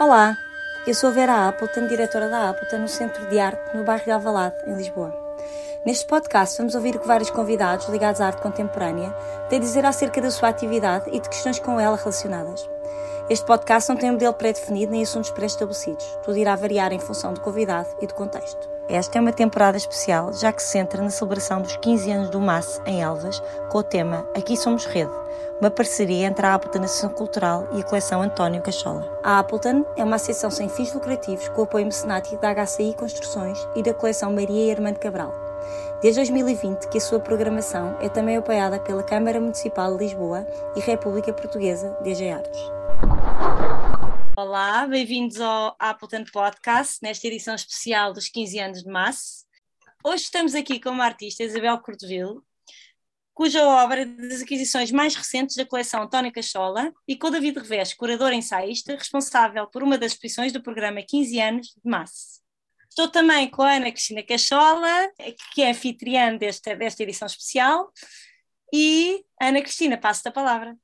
Olá, eu sou Vera Appleton, diretora da Appleton no Centro de Arte no bairro de Alvalade, em Lisboa. Neste podcast vamos ouvir o que vários convidados ligados à arte contemporânea têm a dizer acerca da sua atividade e de questões com ela relacionadas. Este podcast não tem um modelo pré-definido nem assuntos pré-estabelecidos. Tudo irá variar em função do convidado e do contexto. Esta é uma temporada especial, já que se centra na celebração dos 15 anos do MAS em Elvas, com o tema Aqui Somos Rede, uma parceria entre a Appleton Associação Cultural e a coleção António Cachola. A Appleton é uma associação sem fins lucrativos com apoio mecenático da HCI Construções e da coleção Maria Armando Cabral. Desde 2020 que a sua programação é também apoiada pela Câmara Municipal de Lisboa e República Portuguesa DG Artes. Olá, bem-vindos ao Appleton Podcast, nesta edição especial dos 15 anos de Mass. Hoje estamos aqui com uma artista, Isabel Cordoville, cuja obra é das aquisições mais recentes da coleção António Cachola, e com David Revés, curador ensaísta, responsável por uma das exposições do programa 15 anos de Mass. Estou também com a Ana Cristina Cachola, que é anfitriã desta, desta edição especial, e Ana Cristina, passo-te a palavra.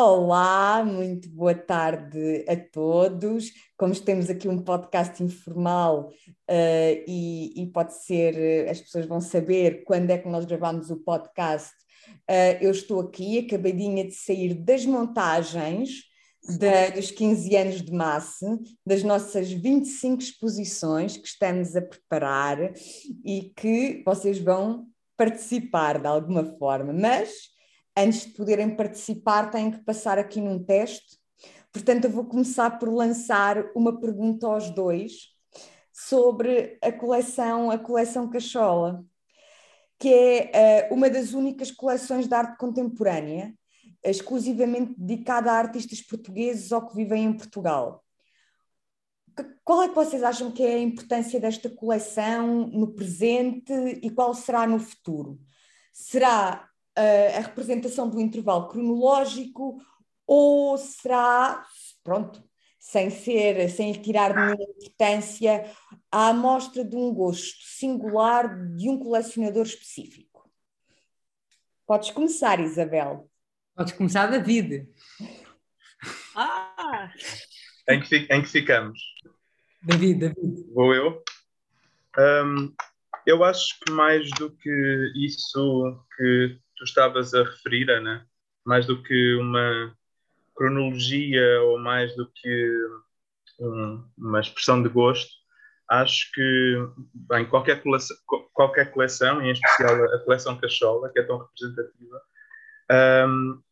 Olá, muito boa tarde a todos. Como temos aqui um podcast informal uh, e, e, pode ser, as pessoas vão saber quando é que nós gravamos o podcast, uh, eu estou aqui, acabadinha de sair das montagens da, dos 15 anos de massa, das nossas 25 exposições que estamos a preparar e que vocês vão participar de alguma forma, mas antes de poderem participar, têm que passar aqui num teste. Portanto, eu vou começar por lançar uma pergunta aos dois sobre a coleção, a coleção Cachola, que é uh, uma das únicas coleções de arte contemporânea exclusivamente dedicada a artistas portugueses ou que vivem em Portugal. Qual é que vocês acham que é a importância desta coleção no presente e qual será no futuro? Será a representação do intervalo cronológico ou será, pronto, sem ser, sem lhe tirar nenhuma importância, a amostra de um gosto singular de um colecionador específico? Podes começar, Isabel. Podes começar, David. Ah! Em que, em que ficamos? David, David. Vou eu? Um, eu acho que mais do que isso que tu estavas a referir, Ana, mais do que uma cronologia ou mais do que um, uma expressão de gosto, acho que bem, qualquer, coleção, qualquer coleção, em especial a coleção Cachola, que é tão representativa, um,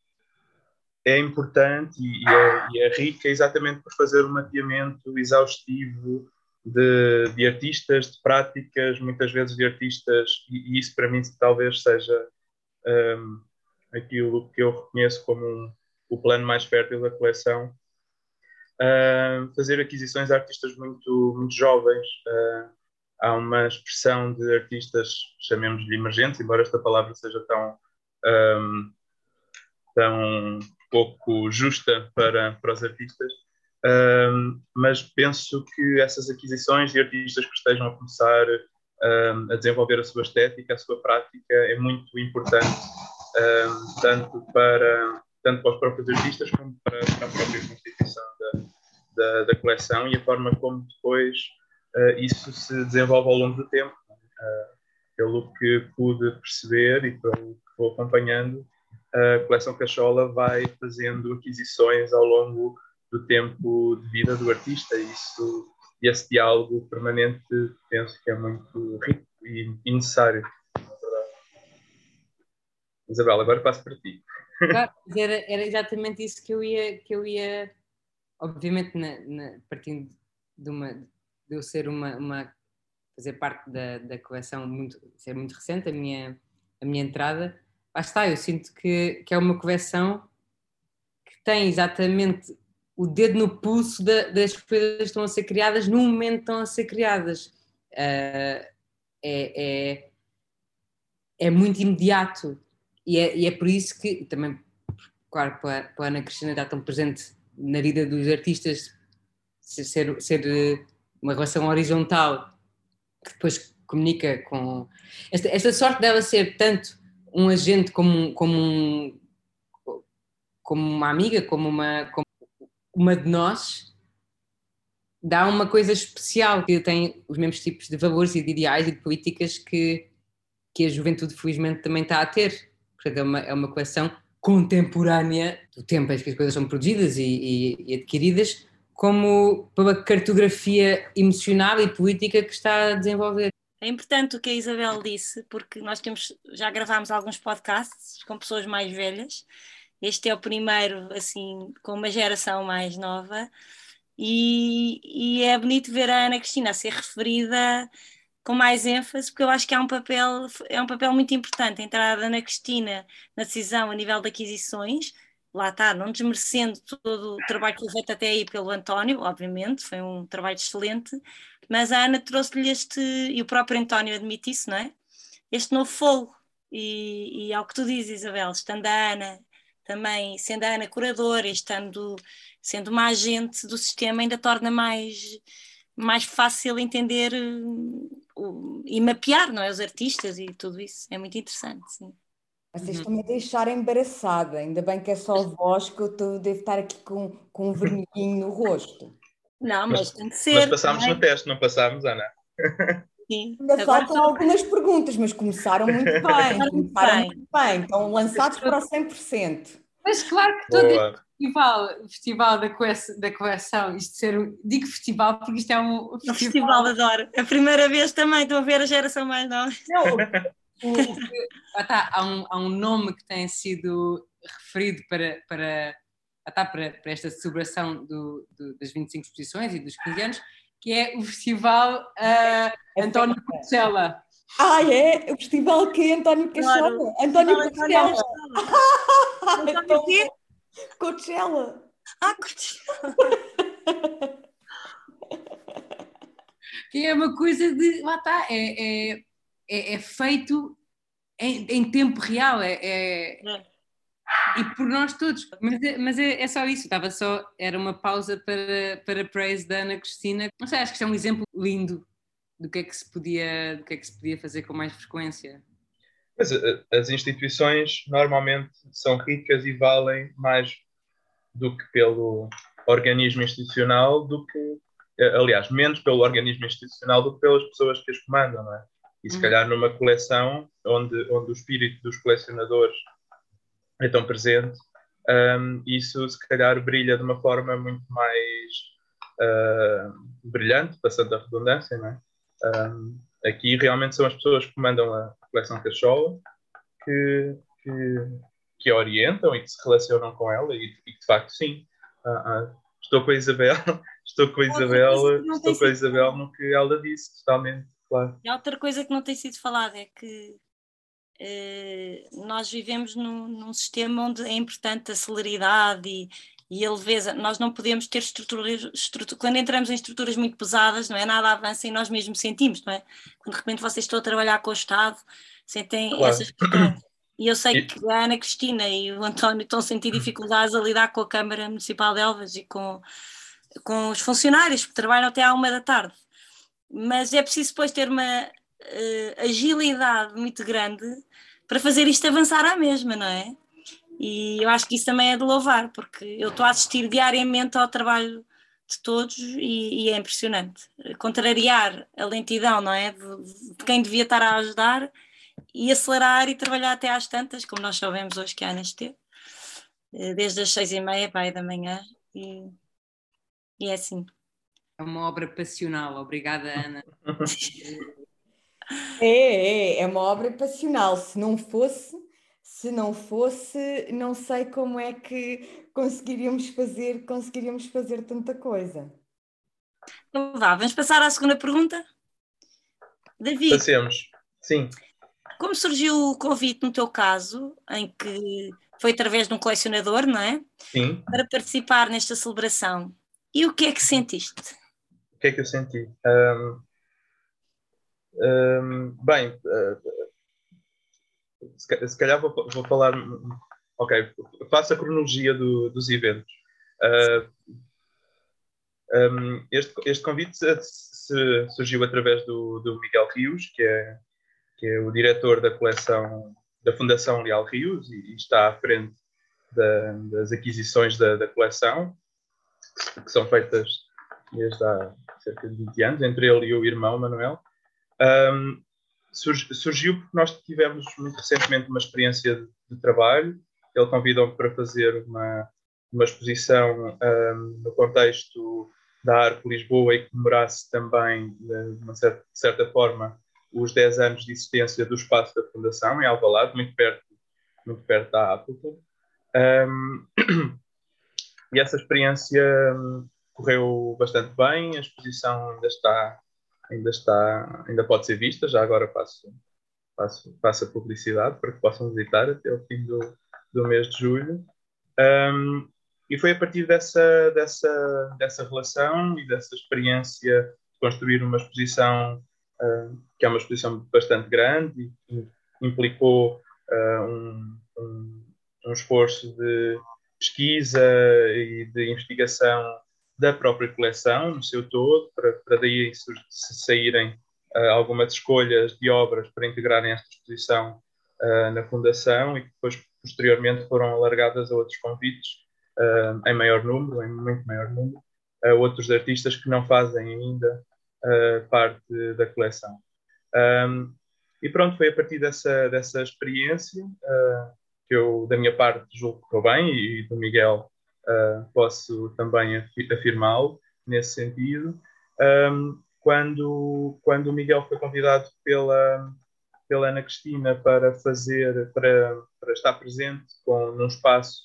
é importante e é, e é, rica exatamente por fazer um mapeamento exaustivo de, de, artistas, de práticas, muitas vezes de artistas, e, e isso para mim talvez seja um, aquilo que eu reconheço como um, o plano mais fértil da coleção. Uh, fazer aquisições de artistas muito, muito jovens. Uh, há uma expressão de artistas, chamemos-lhe emergentes, embora esta palavra seja tão, um, tão pouco justa para, para os artistas, um, mas penso que essas aquisições de artistas que estejam a começar um, a desenvolver a sua estética, a sua prática, é muito importante, um, tanto, para, tanto para os próprios artistas como para, para a própria constituição da, da, da, coleção e a forma como depois uh, isso se desenvolve ao longo do tempo. Uh, pelo que pude perceber e pelo que vou acompanhando, a coleção Cachola vai fazendo aquisições ao longo do tempo de vida do artista. E isso e esse diálogo permanente penso que é muito rico e, necessário. Isabel, agora passo para ti. Claro, era, era exatamente isso que eu ia, que eu ia obviamente na, na, partindo de uma de eu ser uma, uma fazer parte da, da coleção muito ser muito recente a minha a minha entrada lá está eu sinto que, que é uma coleção que tem exatamente o dedo no pulso da, das coisas que estão a ser criadas no momento que estão a ser criadas. Uh, é, é, é, muito imediato e é, e é, por isso que, também, claro, para, para a Ana Cristina estar tão presente na vida dos artistas, ser, ser uma relação horizontal que depois comunica com. Esta, esta sorte dela ser tanto um agente como, como, um, como uma amiga, como uma, como uma de nós dá uma coisa especial, que tem os mesmos tipos de valores e de ideais e de políticas que, que a juventude felizmente também está a ter. Portanto, é uma, é uma coleção contemporânea do tempo em que as coisas são produzidas e, e, e adquiridas, como pela cartografia emocional e política que está a desenvolver. É importante o que a Isabel disse, porque nós temos, já gravámos alguns podcasts com pessoas mais velhas. Este é o primeiro, assim, com uma geração mais nova. E, e é bonito ver a Ana Cristina a ser referida com mais ênfase, porque eu acho que é um papel, é um papel muito importante a entrada da Ana Cristina na decisão a nível de aquisições, lá está, não desmerecendo todo o trabalho que foi feito até aí pelo António, obviamente, foi um trabalho excelente, mas a Ana trouxe-lhe este, e o próprio António admite isso, não é? Este novo fogo, e, e ao que tu dizes, Isabel, estando a Ana também, sendo a Ana curadora, estando, sendo uma agente do sistema, ainda torna mais, mais fácil entender uh, e mapear, não é? Os artistas e tudo isso, é muito interessante, sim. Vocês uhum. estão me a deixar embaraçada, ainda bem que é só voz que eu tô, devo estar aqui com, com um vermelhinho no rosto. Não, mas, mas tem que ser. Mas passámos é? no teste, não passámos, Ana? Sim. Ainda faltam algumas perguntas, mas começaram muito bem. começaram muito bem. Estão lançados para 100%. Mas claro que todo Boa. festival, o festival da, coleção, da coleção, isto ser um, digo festival porque isto é um, um festival. festival adoro. A primeira vez também estou a ver a geração mais nova. Não, o, o, ah, tá, há, um, há um nome que tem sido referido para, para, ah, tá, para, para esta celebração do, do, das 25 exposições e dos 15 anos, que é o Festival uh, António Porcela. Ah, é? O festival que é António Cachela? Claro. António Cachela. António quê? Coachella. Ah, Coachella. que é uma coisa de. Lá está, é, é, é, é feito em, em, tempo real. É, é, é, E por nós todos. Mas, é, mas é, é, só isso. Estava só. Era uma pausa para, para praise da Ana Cristina. Não sei, acho que isto é um exemplo lindo do que é que se podia, do que é que se podia fazer com mais frequência. Mas eh, as instituições normalmente são ricas e valem mais do que pelo organismo institucional, do que, eh, aliás, menos pelo organismo institucional do que pelas pessoas que as comandam, não é? E se uhum. calhar numa coleção onde, onde o espírito dos colecionadores é tão presente, um, isso se calhar brilha de uma forma muito mais uh, brilhante, passando a redundância, não é? Um, aqui realmente são as pessoas que comandam a coleção Cachola que, que, que, a orientam e que se relacionam com ela e, e de facto sim. Uh, uh, estou com a Isabel, estou com a Isabel, estou com a Isabel no que ela disse, totalmente, claro. E outra coisa que não tem sido falada é que nós vivemos num, num, sistema onde é importante a celeridade e, e a leveza. Nós não podemos ter estruturas, estrutura, quando entramos em estruturas muito pesadas, não é? Nada avança e nós mesmos sentimos, não é? Quando de repente vocês estão a trabalhar com o Estado, sentem claro. essas questões. E eu sei que a Ana Cristina e o António estão a sentir dificuldades a lidar com a Câmara Municipal de Elvas e com, com os funcionários que trabalham até à uma da tarde. Mas é preciso depois ter uma uh, agilidade muito grande para fazer isto avançar à mesma, não é? E eu acho que isso também é de louvar, porque eu estou a assistir diariamente ao trabalho de todos e, e é impressionante. Contrariar a lentidão, não é? De, de, quem devia estar a ajudar e acelerar e trabalhar até às tantas, como nós sabemos hoje que a Ana esteve, eh, desde as seis e meia para aí da manhã, e, e é assim. É uma obra passional, obrigada Ana. é, é, é uma obra passional, se não fosse se não fosse, não sei como é que conseguiríamos fazer, conseguiríamos fazer tanta coisa. Então vá, vamos passar à segunda pergunta. David. Passemos, sim. Como surgiu o convite no teu caso, em que foi através de um colecionador, não é? Sim. Para participar nesta celebração. E o que é que sentiste? O que é que eu senti? Um, um, bem, uh, se calhar vou, vou falar. Ok, faço a cronologia do, dos eventos. Uh, ah, um, este, este convite se, surgiu através do, do Miguel Rios, que é, que é o diretor da coleção da Fundação Leal Rios e, e está à frente da, das aquisições da, da coleção. que são feitas desde há cerca de 20 anos, entre ele e o irmão Manuel. Um, surgiu porque nós tivemos muito recentemente uma experiência de, de trabalho. Ele convidou-me para fazer uma, uma exposição um, no contexto da Arco Lisboa e que comemorasse também, de uma certa, de certa, forma, os 10 anos de existência do espaço da Fundação, em Alvalade, muito perto, muito perto da Appleton. Um, e essa experiência correu bastante bem, a exposição ainda está, ainda está, ainda pode ser vista, já agora faço, faço, faço a publicidade para que possam visitar até o fim do, do mês de julho. Um, e foi a partir dessa, dessa, dessa relação e dessa experiência de construir uma exposição, uh, que é uma exposição bastante grande e implicou uh, um, um, um, esforço de pesquisa e de investigação da própria coleção, no seu todo, para, para daí saírem uh, algumas escolhas de obras para integrarem esta exposição na Fundação e que depois, posteriormente, foram alargadas a outros convites uh, em maior número, em muito maior número, uh, outros artistas que não fazem ainda uh, parte da coleção. Um, e pronto, foi a partir dessa, dessa experiência que eu, da minha parte, julgo que correu bem e do Miguel posso também afirmá-lo nesse sentido. Um, quando, quando o Miguel foi convidado pela, pela Ana Cristina para fazer, para, para estar presente com, num espaço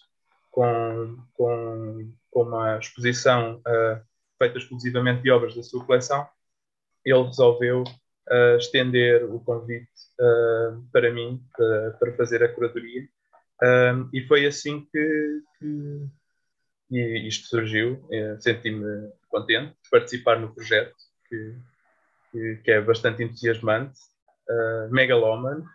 com, com, com uma exposição uh, feita exclusivamente de obras da sua coleção, ele resolveu uh, estender o convite uh, para mim, para, para, fazer a curadoria. e foi assim que, que isto surgiu. Senti-me contente de participar no projeto, que, que, que é bastante entusiasmante, uh, megalómano,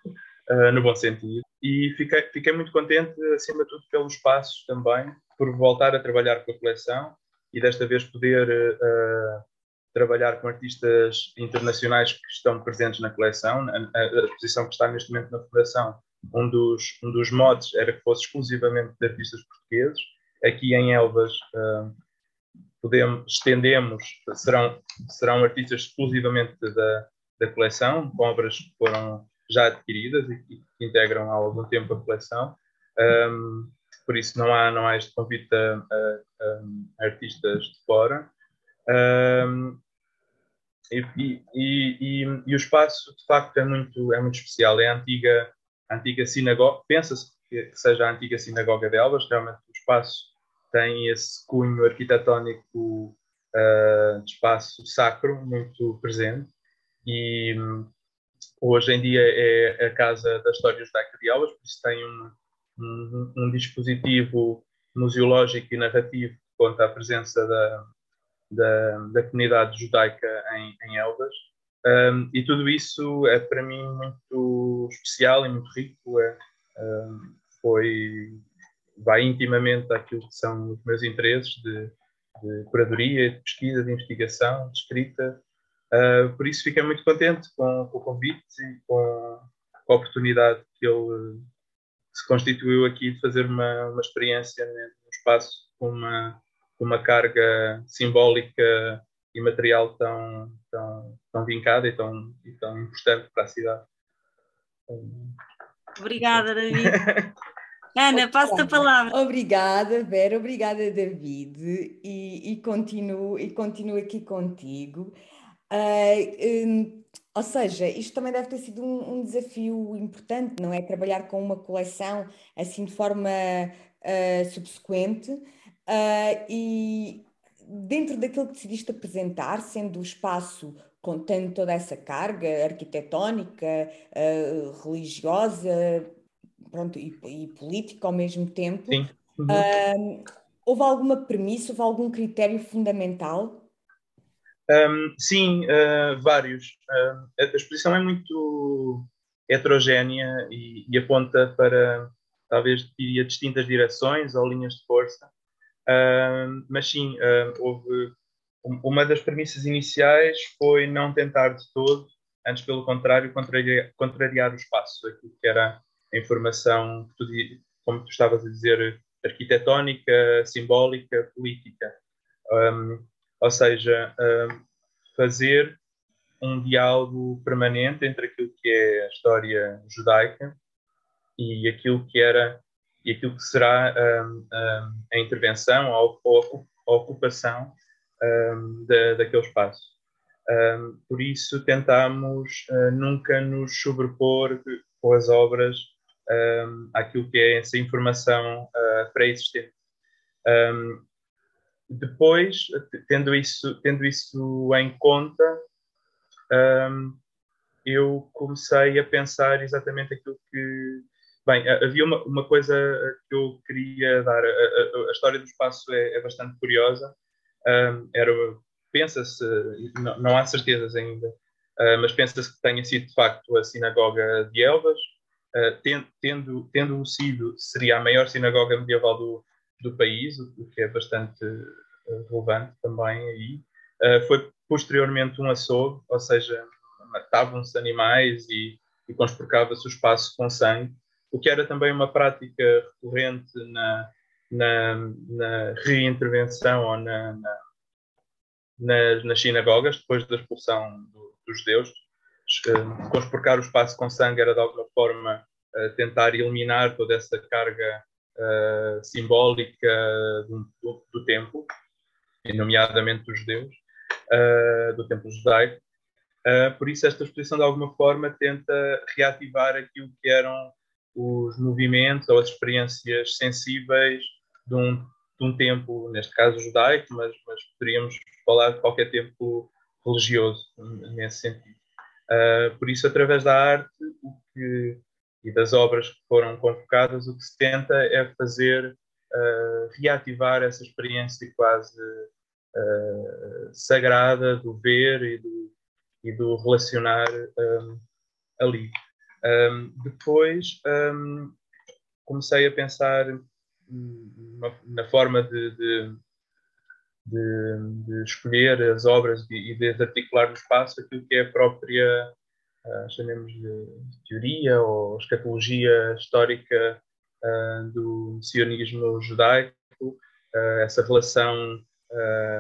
no bom sentido e fiquei, fiquei muito contente, acima de tudo, pelo espaço também, por voltar a trabalhar com a coleção e desta vez poder uh, trabalhar com artistas internacionais que estão presentes na coleção. A, a, a, exposição que está neste momento na Fundação, um dos, um dos modos era que fosse exclusivamente de artistas portugueses. Aqui em Elvas uh, podemos, estendemos, serão, serão artistas exclusivamente da, da coleção, com obras que foram já adquiridas e que integram há algum tempo a coleção. Um, por isso não há, não há este convite a, a, a artistas de fora. Um, e, e, e, e, o espaço, de facto, é muito, é muito especial. É a antiga, a antiga sinagoga, pensa-se que, seja a antiga sinagoga de Elvas, realmente o espaço tem esse cunho arquitetónico uh, de espaço sacro muito presente. E, hoje em dia é a Casa da História Judaica de Elvas, por isso tem um, um, um, dispositivo museológico e narrativo que conta a presença da, da, da comunidade judaica em, em Elvas. Um, e tudo isso é para mim muito especial e muito rico. É, um, foi, vai intimamente àquilo que são os meus interesses de, de curadoria, de pesquisa, de investigação, de escrita. Uh, por isso fiquei muito contente com, com o convite e com, com, a oportunidade que ele se constituiu aqui de fazer uma, uma experiência no espaço com uma, uma carga simbólica e material tão, tão, tão vincada e tão, e tão importante para a cidade. Obrigada, David. Ana, passo-te a palavra. Obrigada, Vera, obrigada, David, e, e, continuo, e continuo aqui contigo. Uh, um, ou seja, isto também deve ter sido um, um, desafio importante, não é? Trabalhar com uma coleção assim de forma uh, subsequente uh, e dentro daquilo que decidiste apresentar, sendo o espaço contendo toda essa carga arquitetónica, religiosa pronto, e, e, política ao mesmo tempo, uhum. houve alguma premissa, houve algum critério fundamental um, sim, uh, vários. Uh, a exposição é muito heterogénea e, e, aponta para, talvez, diria, distintas direções ou linhas de força. Uh, mas sim, houve. Uma das premissas iniciais foi não tentar de todo, antes pelo contrário, contrariar, contrariar o espaço, aquilo que era a informação, como tu estavas a dizer, arquitetónica, simbólica, política. Um, ou seja, um, fazer um diálogo permanente entre aquilo que é a história judaica e aquilo que era e aquilo que será um, a intervenção ou, ou a ocupação da, daquele espaço. por isso tentamos uh, nunca nos sobrepor com as obras um, àquilo que é essa informação uh, pré-existente. Um, depois, tendo isso, tendo isso em conta, um, eu comecei a pensar exatamente aquilo que. Bem, havia uma, uma coisa que eu queria dar. A, a, a história do espaço é, é bastante curiosa. Um, era, pensa-se, não, não, há certezas ainda, uh, mas pensa-se que tenha sido de facto a sinagoga de Elvas, uh, tendo, tendo sido, seria a maior sinagoga medieval do, do país, o que é bastante uh, relevante também aí. Uh, foi posteriormente um açougue, ou seja, matavam-se animais e, e conspurcava-se o espaço com sangue, o que era também uma prática recorrente na, na, na reintervenção ou na, na, nas, nas sinagogas, depois da expulsão do, dos judeus. Uh, conspurcar o espaço com sangue era de alguma forma uh, tentar eliminar toda essa carga uh, simbólica do, do, do templo, e nomeadamente dos judeus, do templo judaico. Por isso, esta exposição, de alguma forma, tenta reativar aquilo que eram os movimentos ou as experiências sensíveis de um, de um tempo, neste caso judaico, mas, mas poderíamos falar de qualquer tempo religioso, nesse sentido. Uh, por isso, através da arte o que, e das obras que foram convocadas, o que se tenta é fazer uh, reativar essa experiência quase uh, sagrada do ver e do, e do relacionar um, ali. Um, depois um, comecei a pensar na, na forma de, de, de, de, escolher as obras e de articular no espaço aquilo que é a própria, uh, chamemos de teoria ou escatologia histórica uh, do sionismo judaico, uh, essa relação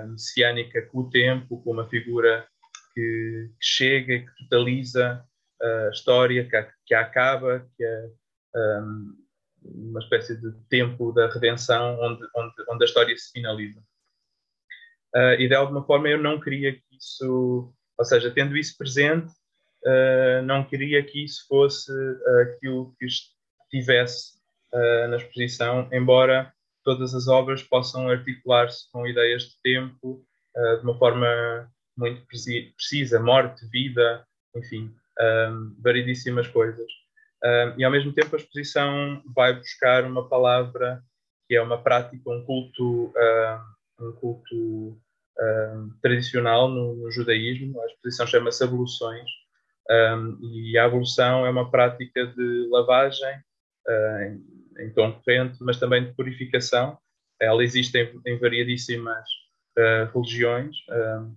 messiânica com o tempo, com uma figura que, que chega que totaliza a história, que a, que a acaba, que é um, uma espécie de tempo da redenção onde, onde, onde a história se finaliza. Uh, e de alguma forma eu não queria que isso, ou seja, tendo isso presente, uh, não queria que isso fosse aquilo que estivesse na exposição, embora todas as obras possam articular-se com ideias de tempo de uma forma muito precisa, morte, vida, enfim, um, variedíssimas coisas. Um, e ao mesmo tempo a exposição vai buscar uma palavra que é uma prática, um culto, um, um culto tradicional no, no, judaísmo. A exposição chama-se Abluções e a ablução é uma prática de lavagem uh, em tom corrente, mas também de purificação. Ela existe em, em variadíssimas uh, religiões, uh,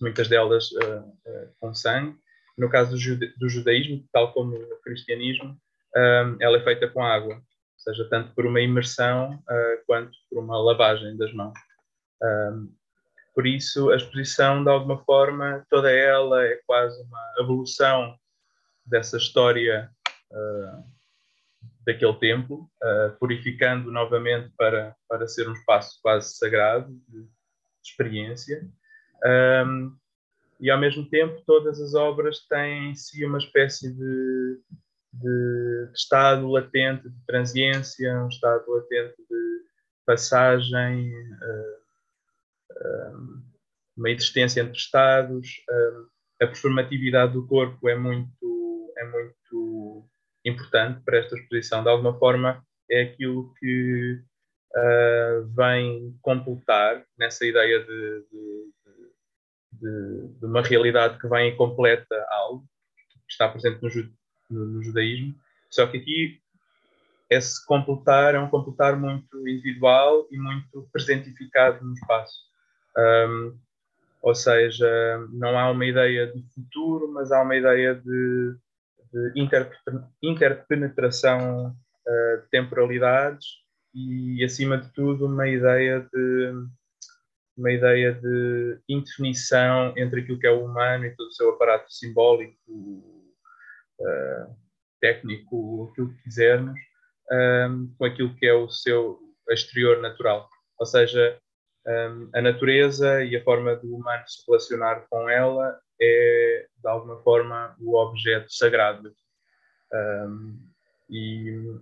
muitas delas uh, com sangue. No caso do, jude do, judaísmo, tal como no cristianismo, ela é feita com água, ou seja, tanto por uma imersão quanto por uma lavagem das mãos. Por isso, a exposição, de alguma forma, toda ela é quase uma evolução dessa história uh, daquele templo, uh, purificando novamente para, para ser um espaço quase sagrado de, de experiência. Um, e ao mesmo tempo, todas as obras têm em si uma espécie de, de, de estado latente de transiência, um estado latente de passagem, uh, uma existência entre estados. a performatividade do corpo é muito, é muito importante para esta exposição. De alguma forma, é aquilo que uh, vem completar nessa ideia de, de, de, de, uma realidade que vem e completa algo que está presente no, no, no judaísmo. Só que aqui esse completar é um completar muito individual e muito presentificado no espaço. Um, ou seja, não há uma ideia de futuro, mas há uma ideia de de interpenetração uh, de temporalidades e, acima de tudo, uma ideia de, uma ideia de indefinição entre aquilo que é o humano e todo o seu aparato simbólico, uh, técnico, aquilo que quisermos, um, com aquilo que é o seu exterior natural. Ou seja, um, a natureza e a forma do humano se relacionar com ela é, de alguma forma, o objeto sagrado. Um, e,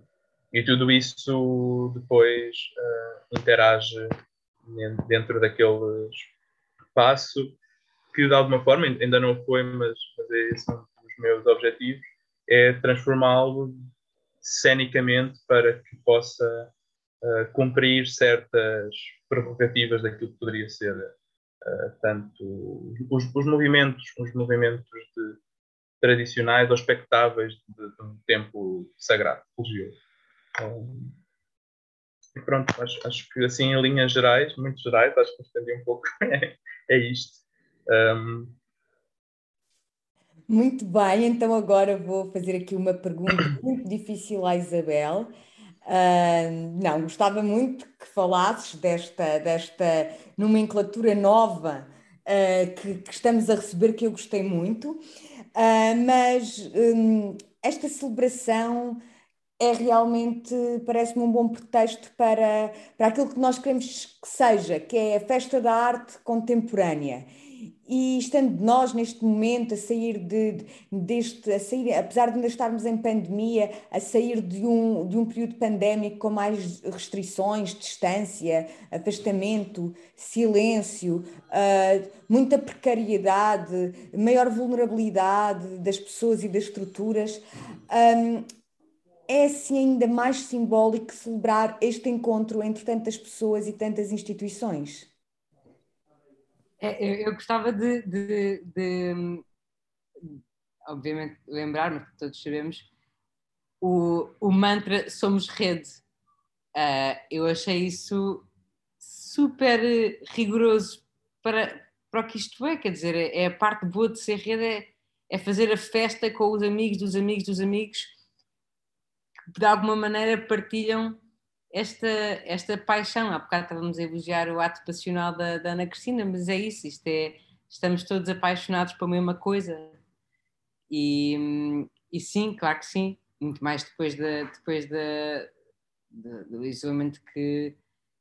e, tudo isso depois uh, interage dentro daquele espaço que, de alguma forma, ainda não foi, mas, mas é esse um dos meus objetivos, é transformá-lo cenicamente para que possa cumprir certas prerrogativas daquilo que poderia ser uh, tanto os, os, movimentos, os movimentos de, tradicionais ou expectáveis de, de, um tempo sagrado, religioso. Um, e pronto, acho, acho, que assim em linhas gerais, muito gerais, acho que estendi um pouco, é isto. Um, muito bem, então agora vou fazer aqui uma pergunta muito difícil à Isabel. Uh, não, gostava muito que falasses desta, desta nomenclatura nova uh, que, que, estamos a receber, que eu gostei muito, uh, mas um, esta celebração é realmente, parece-me um bom pretexto para, para aquilo que nós queremos que seja, que é a festa da arte contemporânea e estando nós neste momento a sair de, deste, a sair, apesar de ainda estarmos em pandemia, a sair de um, de um período pandémico com mais restrições, distância, afastamento, silêncio, uh, muita precariedade, maior vulnerabilidade das pessoas e das estruturas, um, é assim ainda mais simbólico celebrar este encontro entre tantas pessoas e tantas instituições. É, eu, eu, gostava de, de, de, obviamente, lembrar, mas todos sabemos, o, o mantra Somos Rede. Uh, eu achei isso super rigoroso para, para o que isto é, quer dizer, é a parte boa de ser rede, é, é fazer a festa com os amigos dos amigos dos amigos que de alguma maneira partilham esta, esta paixão. Há bocado estávamos a elogiar o ato passional da, da Ana Cristina, mas é isso, isto é, estamos todos apaixonados pela mesma coisa. E, e sim, claro que sim, muito mais depois, de, depois de, de, do isolamento que,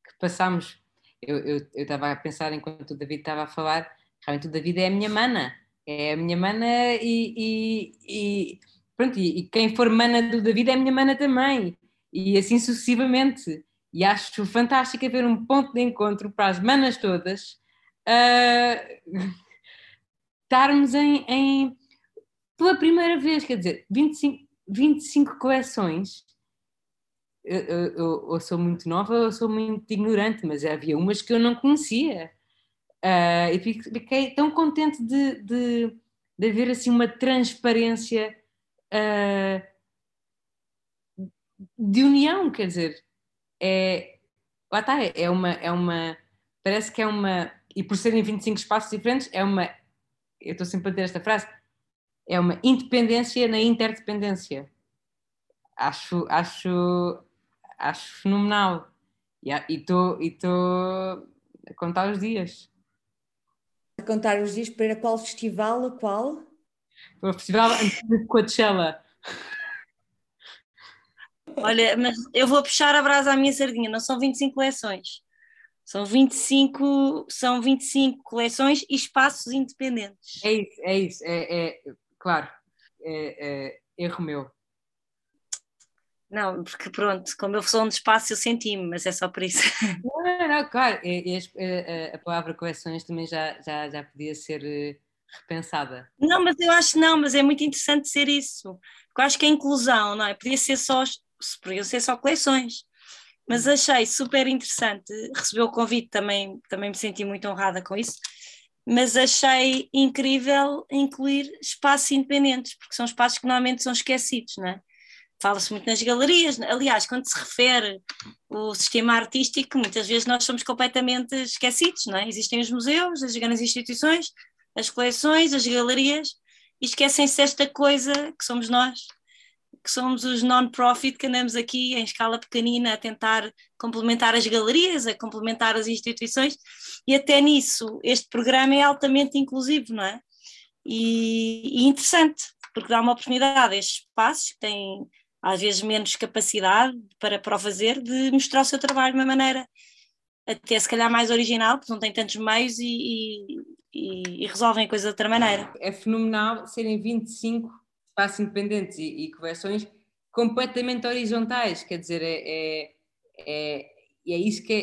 que passámos. Eu, estava a pensar enquanto o David estava a falar, realmente o David é a minha mana, é a minha mana e, e, e pronto, e, e, quem for mana do David é a minha mana também e assim sucessivamente. E acho fantástico haver um ponto de encontro para as manas todas uh, estarmos em, em, pela primeira vez, quer dizer, 25, 25 coleções. Eu, eu, eu, sou muito nova, eu sou muito ignorante, mas havia umas que eu não conhecia. Uh, e fiquei tão contente de, de, de haver assim uma transparência uh, de união, quer dizer, é, lá está, é uma, é uma, parece que é uma, e por serem 25 espaços diferentes, é uma, eu estou sempre a ter esta frase, é uma independência na interdependência. Acho, acho, acho fenomenal. E estou a contar os dias. A contar os dias para qual festival? A qual? Para o festival de Coachella. Olha, mas eu vou puxar a brasa à minha sardinha, não são 25 coleções. São 25, são 25 coleções e espaços independentes. É isso, é isso, é, é claro, é, é erro meu. Não, porque pronto, como eu sou um espaço, eu senti-me, mas é só por isso. Não, não, claro, e, e a, a, palavra coleções também já, já, já podia ser eh, repensada. Não, mas eu acho não, mas é muito interessante ser isso. Porque eu acho que a inclusão, não é? Podia ser só podiam ser só coleções. Mas hum. achei super interessante, receber o convite também, também me senti muito honrada com isso, mas achei incrível incluir espaços independentes, porque são espaços que normalmente são esquecidos, não é? Fala-se muito nas galerias, aliás, quando se refere o sistema artístico, muitas vezes nós somos completamente esquecidos, não é? Existem os museus, as grandes instituições, as coleções, as galerias, e esquecem-se esta coisa que somos nós, que somos os non-profit que andamos aqui em escala pequenina a tentar complementar as galerias, a complementar as instituições, e até nisso este programa é altamente inclusivo, não é? E, e interessante, porque dá uma oportunidade a estes espaços que têm às vezes menos capacidade para, para o fazer, de mostrar o seu trabalho de uma maneira até se calhar mais original, porque não tem tantos meios e, e, e resolvem a coisa de outra maneira. É fenomenal serem 25 espaços independentes e, e coleções completamente horizontais, quer dizer, é, é, é, é, isso, que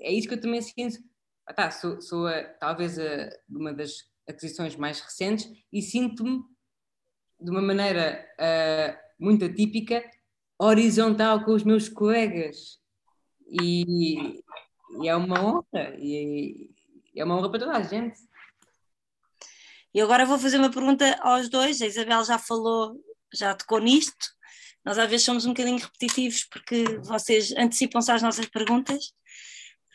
é, é isso que eu também sinto. Ah, tá, sou, sou a, talvez a, uma das aquisições mais recentes e sinto-me de uma maneira uh, muito atípica, horizontal com os meus colegas. E, e é uma honra, e é uma honra para toda a gente. E agora vou fazer uma pergunta aos dois. A Isabel já falou, já tocou nisto. Nós às vezes somos um bocadinho repetitivos porque vocês antecipam-se às nossas perguntas.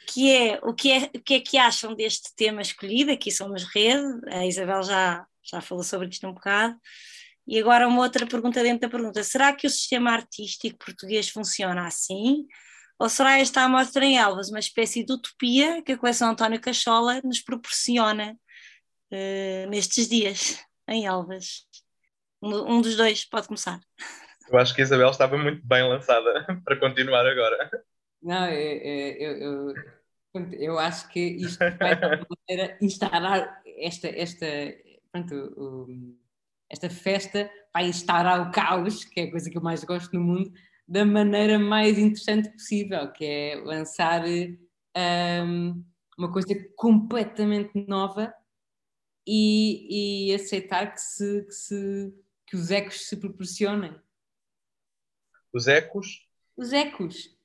Que é o que é o que é que acham deste tema escolhido? Aqui somos rede. A Isabel já já falou sobre isto um bocado. E agora uma outra pergunta dentro da pergunta: será que o sistema artístico português funciona assim? Ou será esta amostra em Elvas uma espécie de utopia que a coleção António Cachola nos proporciona uh, nestes dias em Elvas? Um, um, dos dois pode começar. Eu acho que a Isabel estava muito bem lançada para continuar agora. Não, eu, eu, eu, eu acho que isto vai instaurar esta, esta, pronto, o, esta festa vai instaurar o caos, que é a coisa que eu mais gosto no mundo, da maneira mais interessante possível, que é lançar um, uma coisa completamente nova e, e aceitar que, se, que, se, que os ecos se proporcionem. Os ecos? Os ecos.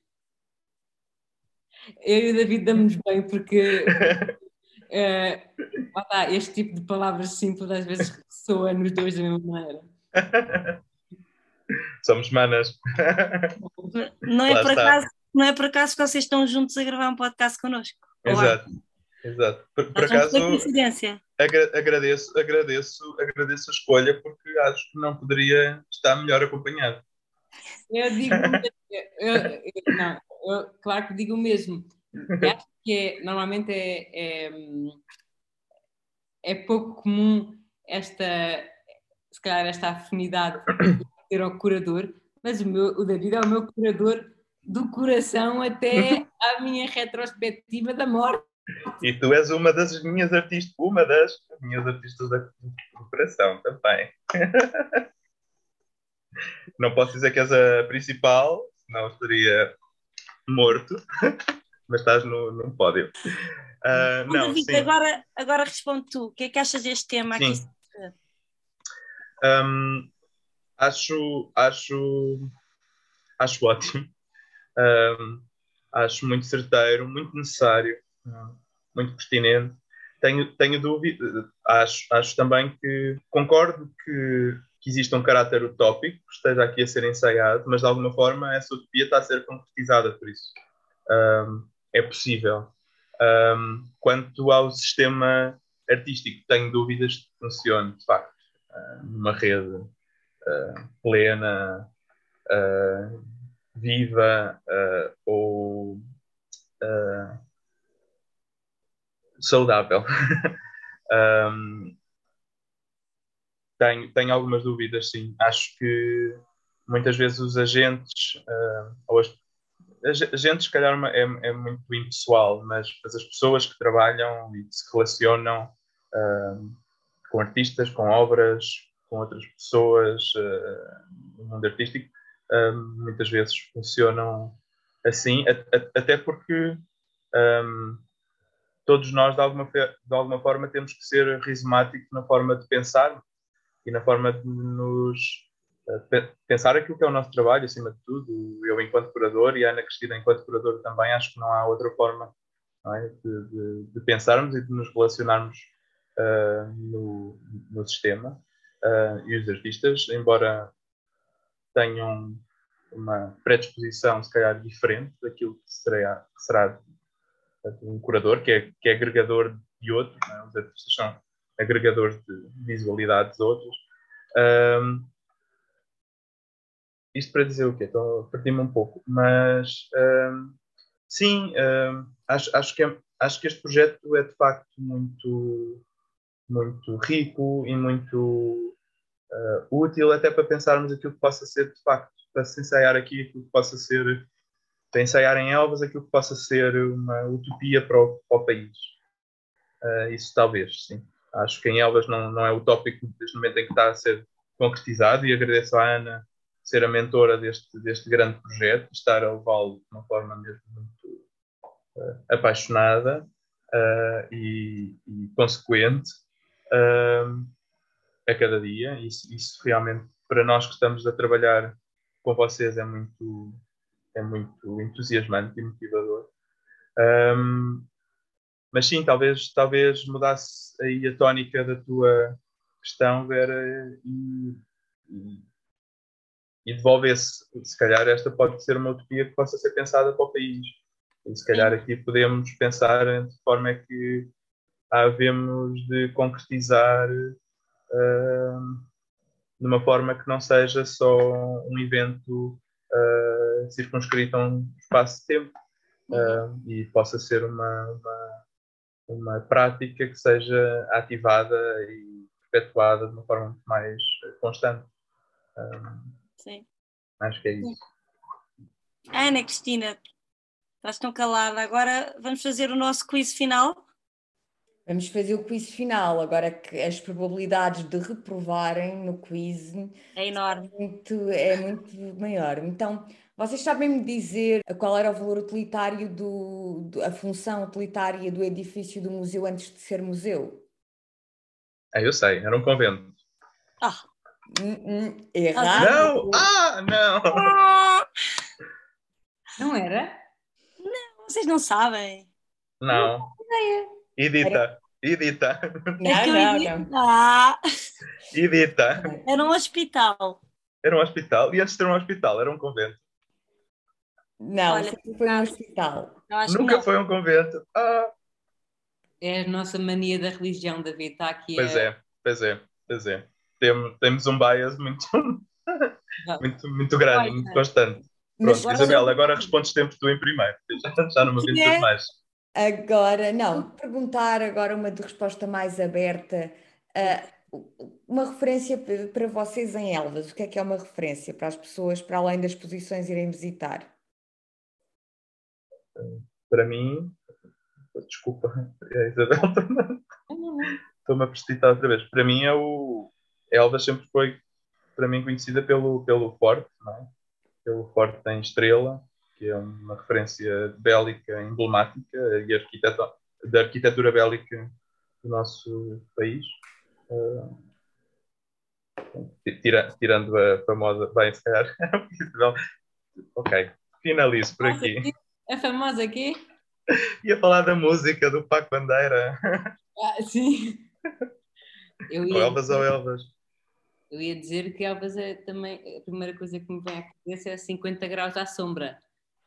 Eu e o David damos bem porque uh, este tipo de palavras simples às vezes soa nos dois da mesma maneira. Somos manas. Não é, por acaso, não é por acaso que vocês estão juntos a gravar um podcast connosco. Exato. Exato. Por, por acaso, agra agradeço, agradeço, agradeço a escolha porque acho que não poderia estar melhor acompanhado. Eu digo, eu, não, eu, claro que digo o mesmo. acho que é, normalmente é, é, é pouco comum esta, se calhar, esta afinidade ter ao curador, mas o, meu, o David é o meu curador do coração até à minha retrospectiva da morte. E tu és uma das minhas artistas, uma das minhas artistas do coração também. Não posso dizer que és a principal, senão estaria morto, mas estás no, no pódio. Uh, não, David, agora, agora responde tu. O que é que achas deste tema sim. aqui? Um, acho, acho, acho ótimo. Um, acho muito certeiro, muito necessário, muito pertinente. Tenho, tenho dúvida, acho, acho também que concordo que, que existe um caráter utópico que esteja aqui a ser ensaiado, mas de alguma forma essa utopia está a ser concretizada por isso. Um, é possível. Um, quanto ao sistema artístico, tenho dúvidas de que funcione, de facto, numa rede uh, plena, uh, viva uh, ou saudável. um, tenho, tenho algumas dúvidas, sim. Acho que muitas vezes os agentes, ou as agentes, se calhar, é, é muito impessoal, mas, mas, as pessoas que trabalham e que se relacionam com artistas, com obras, com outras pessoas uh, no mundo artístico, uh, muitas vezes funcionam assim, a, a, até porque um, todos nós, de alguma, de alguma forma, temos que ser rizomáticos na forma de pensar e na forma de nos uh, pensar aquilo que é o nosso trabalho, acima de tudo. Eu, enquanto curador, e a Ana Cristina, enquanto curador, também acho que não há outra forma é? de, de, de, pensarmos e de nos relacionarmos uh, no, no sistema uh, e os artistas, embora tenham uma predisposição, se calhar, diferente daquilo que será, que será um curador, que é, que é agregador de outros, é? os artistas são agregadores de visualidades de outros. Um, isto para dizer o quê? Estou a perder-me um pouco, mas um, sim, um, acho, acho, que é, acho que este projeto é de facto muito, muito rico e muito uh, útil até para pensarmos aquilo que possa ser de facto, para se ensaiar aqui aquilo que possa ser, ensaiar em Elvas aquilo que possa ser uma utopia para o, para o país. Uh, isso talvez, sim. Acho que em Elvas não, não é utópico desde o momento em que está a ser concretizado e agradeço à Ana ser a mentora deste, deste grande projeto, estar a levá-lo de uma forma mesmo muito uh, apaixonada uh, e, e, consequente a cada dia. Isso, isso realmente, para nós que estamos a trabalhar com vocês, é muito, é muito entusiasmante e motivador. Um, mas sim, talvez, talvez mudasse aí a tónica da tua questão, Vera, e, e, e devolvesse. Se calhar esta pode ser uma utopia que possa ser pensada para o país. E se calhar aqui podemos pensar de forma que havemos de concretizar uh, de uma forma que não seja só um evento circunscrito a um espaço de tempo uh, e possa ser uma, uma uma prática que seja ativada e perpetuada de uma forma muito mais constante. Um, Sim. Acho que é isso. Ana Cristina, estás tão calada. Agora vamos fazer o nosso quiz final. Vamos fazer o quiz final, agora que as probabilidades de reprovarem no quiz é enorme. Muito, é muito maior. Então, vocês sabem me dizer qual era o valor utilitário do, do, a função utilitária do edifício do museu antes de ser museu? É, eu sei, era um convento. Ah. Hum, hum, errado. Não! Ah, não! Não era? Não, vocês não sabem. Não. Edita. Edita. Não, é não, não. Ah. Edita. Era um hospital. Era um hospital. E antes de ter um hospital, era um convento. Não, Olha, sempre foi um hospital. Nunca foi um convento. Ah. É a nossa mania da religião, David. Está aqui. Pois é, pois é, pois é. Temos, temos um bias muito, muito, muito grande, muito constante. Pronto, agora Isabel, agora respondes sempre tu em primeiro, já, já não me aventuras é? mais. Agora, não, perguntar agora uma de resposta mais aberta. Uh, uma referência para vocês em Elvas, o que é que é uma referência para as pessoas, para além das exposições irem visitar? Para mim, desculpa, é a Isabel, estou-me a precipitar outra vez. Para mim, é o Elva sempre foi, para mim, conhecida pelo, pelo Forte, é? pelo Forte em Estrela, que é uma referência bélica emblemática e arquiteto, da arquitetura bélica do nosso país. Uh, tira, tirando a famosa. Bem, se calhar. ok, finalizo por aqui. É famosa aqui? Ia falar da música do Paco Bandeira. Ah, sim. Eu ia... Elvas ou Elvas. Eu ia dizer que Elvas é também. A primeira coisa que me vem à cabeça é 50 graus à sombra.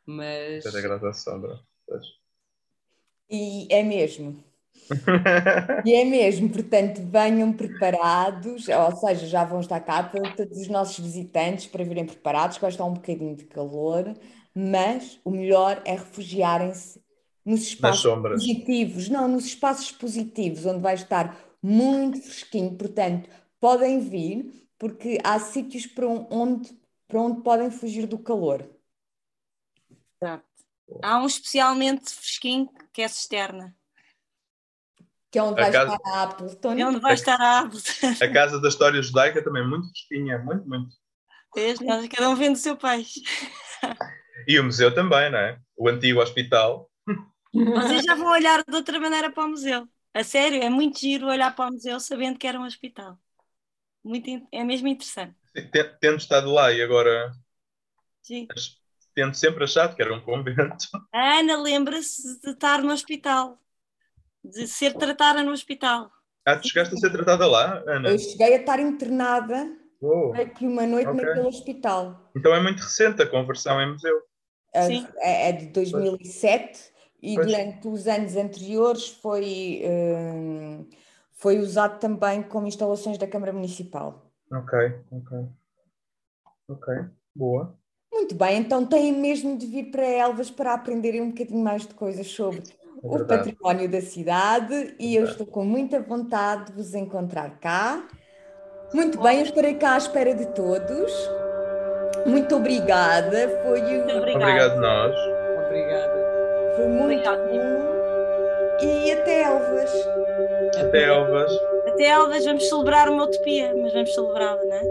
Mas. 50 graus à sombra. Pois. E é mesmo. e é mesmo, portanto, venham preparados, ou seja, já vão estar cá todos os nossos visitantes para virem preparados, que vai estar um bocadinho de calor, mas o melhor é refugiarem-se nos espaços positivos, não, nos espaços positivos, onde vai estar muito fresquinho, portanto, podem vir, porque há sítios para onde, para onde podem fugir do calor. Exato. Há um especialmente fresquinho que é cisterna. Que é onde a vai casa... estar a Appleton. É onde vai estar a Appleton. A casa da história judaica também é muito fresquinha, muito, muito. É, cada um vende o seu peixe. E o museu também, não é? O antigo hospital. Vocês já vão olhar de outra maneira para o museu. A sério, é muito giro olhar para o museu sabendo que era um hospital. Muito, é mesmo interessante. Tendo estado lá e agora. Sim. Tendo sempre achado que era um convento. A Ana lembra-se de estar no hospital, de ser tratada no hospital. Ah, tu chegaste a ser tratada lá, Ana? Eu cheguei a estar internada oh, aqui uma noite okay. naquele hospital. Então é muito recente a conversão em museu. Sim. É, é de 2007 pois. e pois. durante os anos anteriores foi, um, foi usado também como instalações da Câmara Municipal. Ok, ok. Ok. Boa. Muito bem, então têm mesmo de vir para Elvas para aprenderem um bocadinho mais de coisas sobre É o património da cidade e eu estou com muita vontade de vos encontrar cá. Muito bem, eu estarei cá à espera de todos. Muito obrigada, foi, Muito um- obrigada. Obrigado nós. Obrigada. foi muito Obrigada. bom. E até Elvas. Até Elvas. Até Elvas, vamos celebrar uma utopia, mas vamos celebrá-la, não é?